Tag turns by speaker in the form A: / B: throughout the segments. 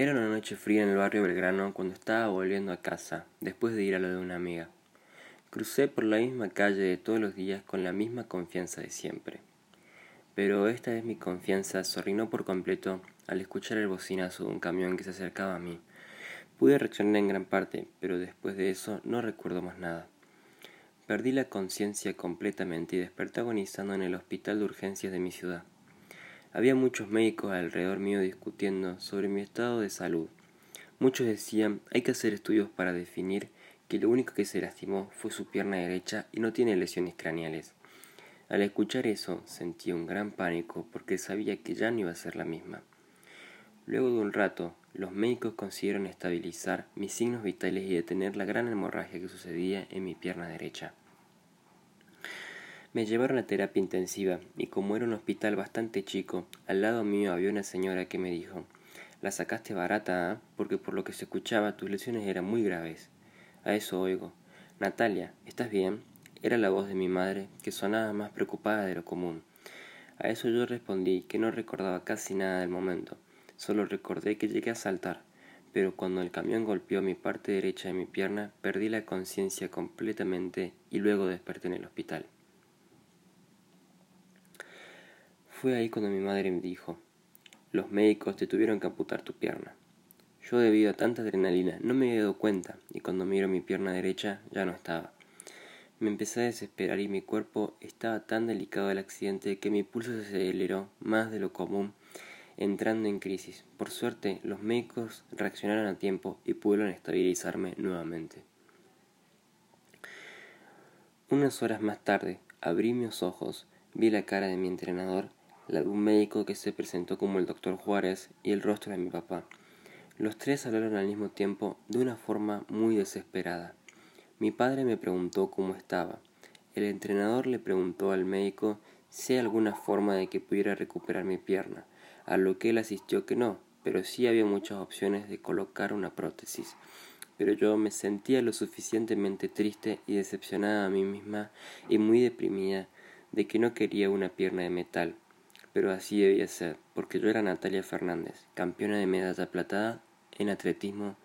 A: Era una noche fría en el barrio Belgrano cuando estaba volviendo a casa, después de ir a lo de una amiga. Crucé por la misma calle de todos los días con la misma confianza de siempre. Pero esta vez mi confianza se por completo al escuchar el bocinazo de un camión que se acercaba a mí. Pude reaccionar en gran parte, pero después de eso no recuerdo más nada. Perdí la conciencia completamente y desperté agonizando en el hospital de urgencias de mi ciudad. Había muchos médicos alrededor mío discutiendo sobre mi estado de salud. Muchos decían hay que hacer estudios para definir que lo único que se lastimó fue su pierna derecha y no tiene lesiones craneales. Al escuchar eso sentí un gran pánico porque sabía que ya no iba a ser la misma. Luego de un rato, los médicos consiguieron estabilizar mis signos vitales y detener la gran hemorragia que sucedía en mi pierna derecha. Me llevaron a terapia intensiva y como era un hospital bastante chico, al lado mío había una señora que me dijo, la sacaste barata, ¿ah? porque por lo que se escuchaba tus lesiones eran muy graves. A eso oigo, Natalia, ¿estás bien? Era la voz de mi madre, que sonaba más preocupada de lo común. A eso yo respondí que no recordaba casi nada del momento, solo recordé que llegué a saltar, pero cuando el camión golpeó mi parte derecha de mi pierna, perdí la conciencia completamente y luego desperté en el hospital. Fue ahí cuando mi madre me dijo, los médicos te tuvieron que amputar tu pierna. Yo debido a tanta adrenalina no me había dado cuenta y cuando miro mi pierna derecha ya no estaba. Me empecé a desesperar y mi cuerpo estaba tan delicado del accidente que mi pulso se aceleró más de lo común, entrando en crisis. Por suerte, los médicos reaccionaron a tiempo y pudieron estabilizarme nuevamente. Unas horas más tarde, abrí mis ojos, vi la cara de mi entrenador la de un médico que se presentó como el doctor Juárez y el rostro de mi papá. Los tres hablaron al mismo tiempo de una forma muy desesperada. Mi padre me preguntó cómo estaba. El entrenador le preguntó al médico si hay alguna forma de que pudiera recuperar mi pierna, a lo que él asistió que no, pero sí había muchas opciones de colocar una prótesis. Pero yo me sentía lo suficientemente triste y decepcionada a mí misma y muy deprimida de que no quería una pierna de metal, pero así debía ser, porque yo era Natalia Fernández, campeona de medalla platada en atletismo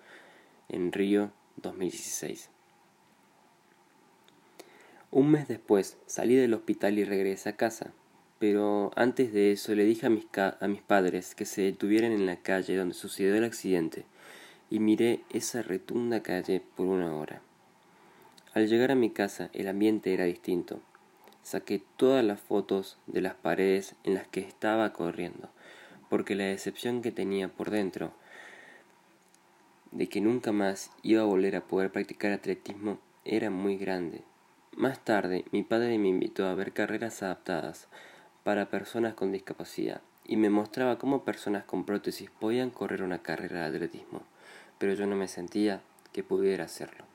A: en Río 2016. Un mes después salí del hospital y regresé a casa, pero antes de eso le dije a mis, a mis padres que se detuvieran en la calle donde sucedió el accidente y miré esa retunda calle por una hora. Al llegar a mi casa el ambiente era distinto saqué todas las fotos de las paredes en las que estaba corriendo, porque la decepción que tenía por dentro de que nunca más iba a volver a poder practicar atletismo era muy grande. Más tarde, mi padre me invitó a ver carreras adaptadas para personas con discapacidad y me mostraba cómo personas con prótesis podían correr una carrera de atletismo, pero yo no me sentía que pudiera hacerlo.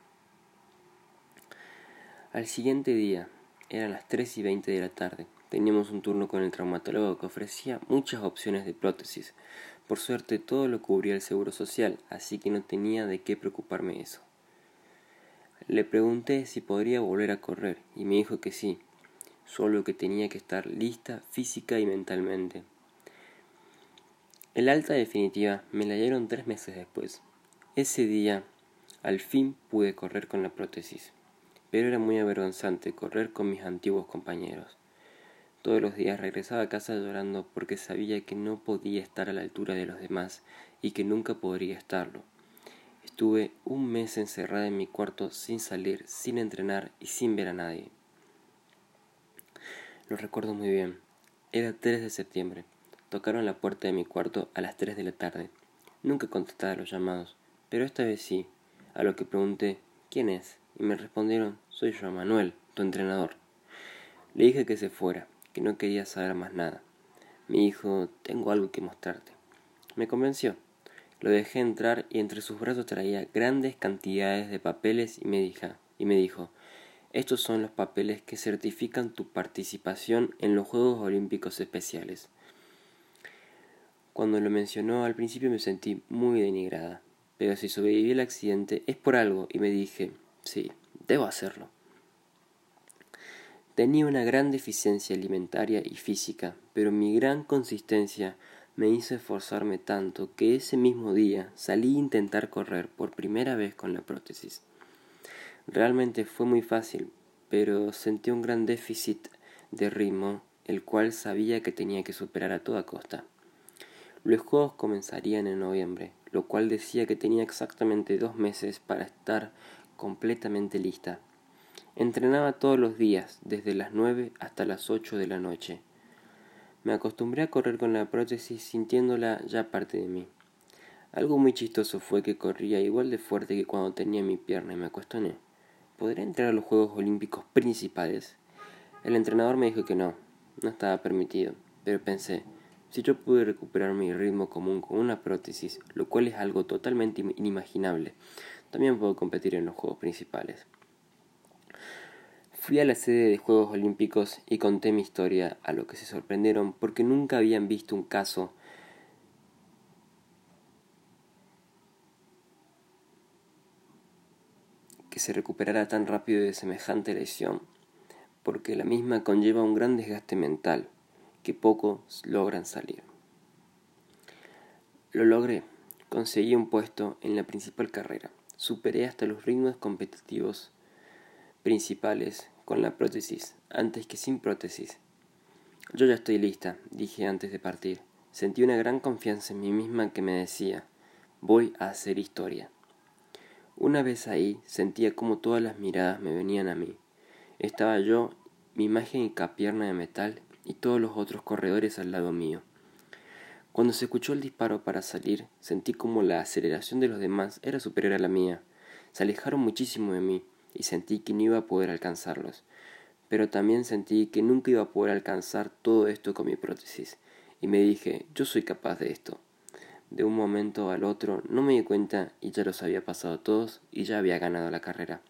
A: Al siguiente día, eran las 3 y 20 de la tarde. Teníamos un turno con el traumatólogo que ofrecía muchas opciones de prótesis. Por suerte todo lo cubría el seguro social, así que no tenía de qué preocuparme eso. Le pregunté si podría volver a correr y me dijo que sí, solo que tenía que estar lista física y mentalmente. El alta definitiva me la dieron tres meses después. Ese día, al fin pude correr con la prótesis pero era muy avergonzante correr con mis antiguos compañeros. Todos los días regresaba a casa llorando porque sabía que no podía estar a la altura de los demás y que nunca podría estarlo. Estuve un mes encerrada en mi cuarto sin salir, sin entrenar y sin ver a nadie. Lo recuerdo muy bien. Era 3 de septiembre. Tocaron la puerta de mi cuarto a las 3 de la tarde. Nunca contestaba los llamados, pero esta vez sí, a lo que pregunté ¿Quién es? Y me respondieron, soy yo, Manuel, tu entrenador. Le dije que se fuera, que no quería saber más nada. Me dijo, tengo algo que mostrarte. Me convenció. Lo dejé entrar y entre sus brazos traía grandes cantidades de papeles y me, dijo, y me dijo, estos son los papeles que certifican tu participación en los Juegos Olímpicos Especiales. Cuando lo mencionó al principio me sentí muy denigrada, pero si sobreviví al accidente es por algo y me dije, Sí, debo hacerlo. Tenía una gran deficiencia alimentaria y física, pero mi gran consistencia me hizo esforzarme tanto que ese mismo día salí a intentar correr por primera vez con la prótesis. Realmente fue muy fácil, pero sentí un gran déficit de ritmo, el cual sabía que tenía que superar a toda costa. Los juegos comenzarían en noviembre, lo cual decía que tenía exactamente dos meses para estar completamente lista. Entrenaba todos los días, desde las nueve hasta las ocho de la noche. Me acostumbré a correr con la prótesis sintiéndola ya parte de mí. Algo muy chistoso fue que corría igual de fuerte que cuando tenía mi pierna y me cuestioné. ¿Podré entrar a los Juegos Olímpicos principales? El entrenador me dijo que no, no estaba permitido, pero pensé, si yo pude recuperar mi ritmo común con una prótesis, lo cual es algo totalmente inimaginable, también puedo competir en los Juegos principales. Fui a la sede de Juegos Olímpicos y conté mi historia, a lo que se sorprendieron porque nunca habían visto un caso que se recuperara tan rápido de semejante lesión, porque la misma conlleva un gran desgaste mental que pocos logran salir. Lo logré, conseguí un puesto en la principal carrera, superé hasta los ritmos competitivos principales con la prótesis antes que sin prótesis. Yo ya estoy lista, dije antes de partir. Sentí una gran confianza en mí misma que me decía, voy a hacer historia. Una vez ahí sentía como todas las miradas me venían a mí. Estaba yo, mi mágica pierna de metal y todos los otros corredores al lado mío. Cuando se escuchó el disparo para salir, sentí como la aceleración de los demás era superior a la mía. Se alejaron muchísimo de mí y sentí que no iba a poder alcanzarlos. Pero también sentí que nunca iba a poder alcanzar todo esto con mi prótesis. Y me dije, yo soy capaz de esto. De un momento al otro no me di cuenta y ya los había pasado todos y ya había ganado la carrera.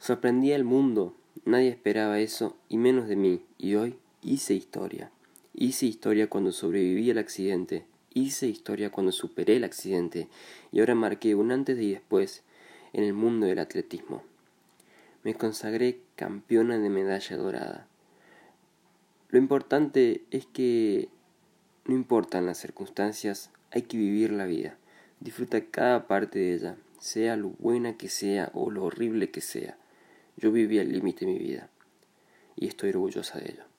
A: Sorprendí al mundo, nadie esperaba eso y menos de mí, y hoy hice historia. Hice historia cuando sobreviví al accidente, hice historia cuando superé el accidente y ahora marqué un antes y después en el mundo del atletismo. Me consagré campeona de medalla dorada. Lo importante es que no importan las circunstancias, hay que vivir la vida. Disfruta cada parte de ella, sea lo buena que sea o lo horrible que sea. Yo viví al límite de mi vida y estoy orgullosa de ello.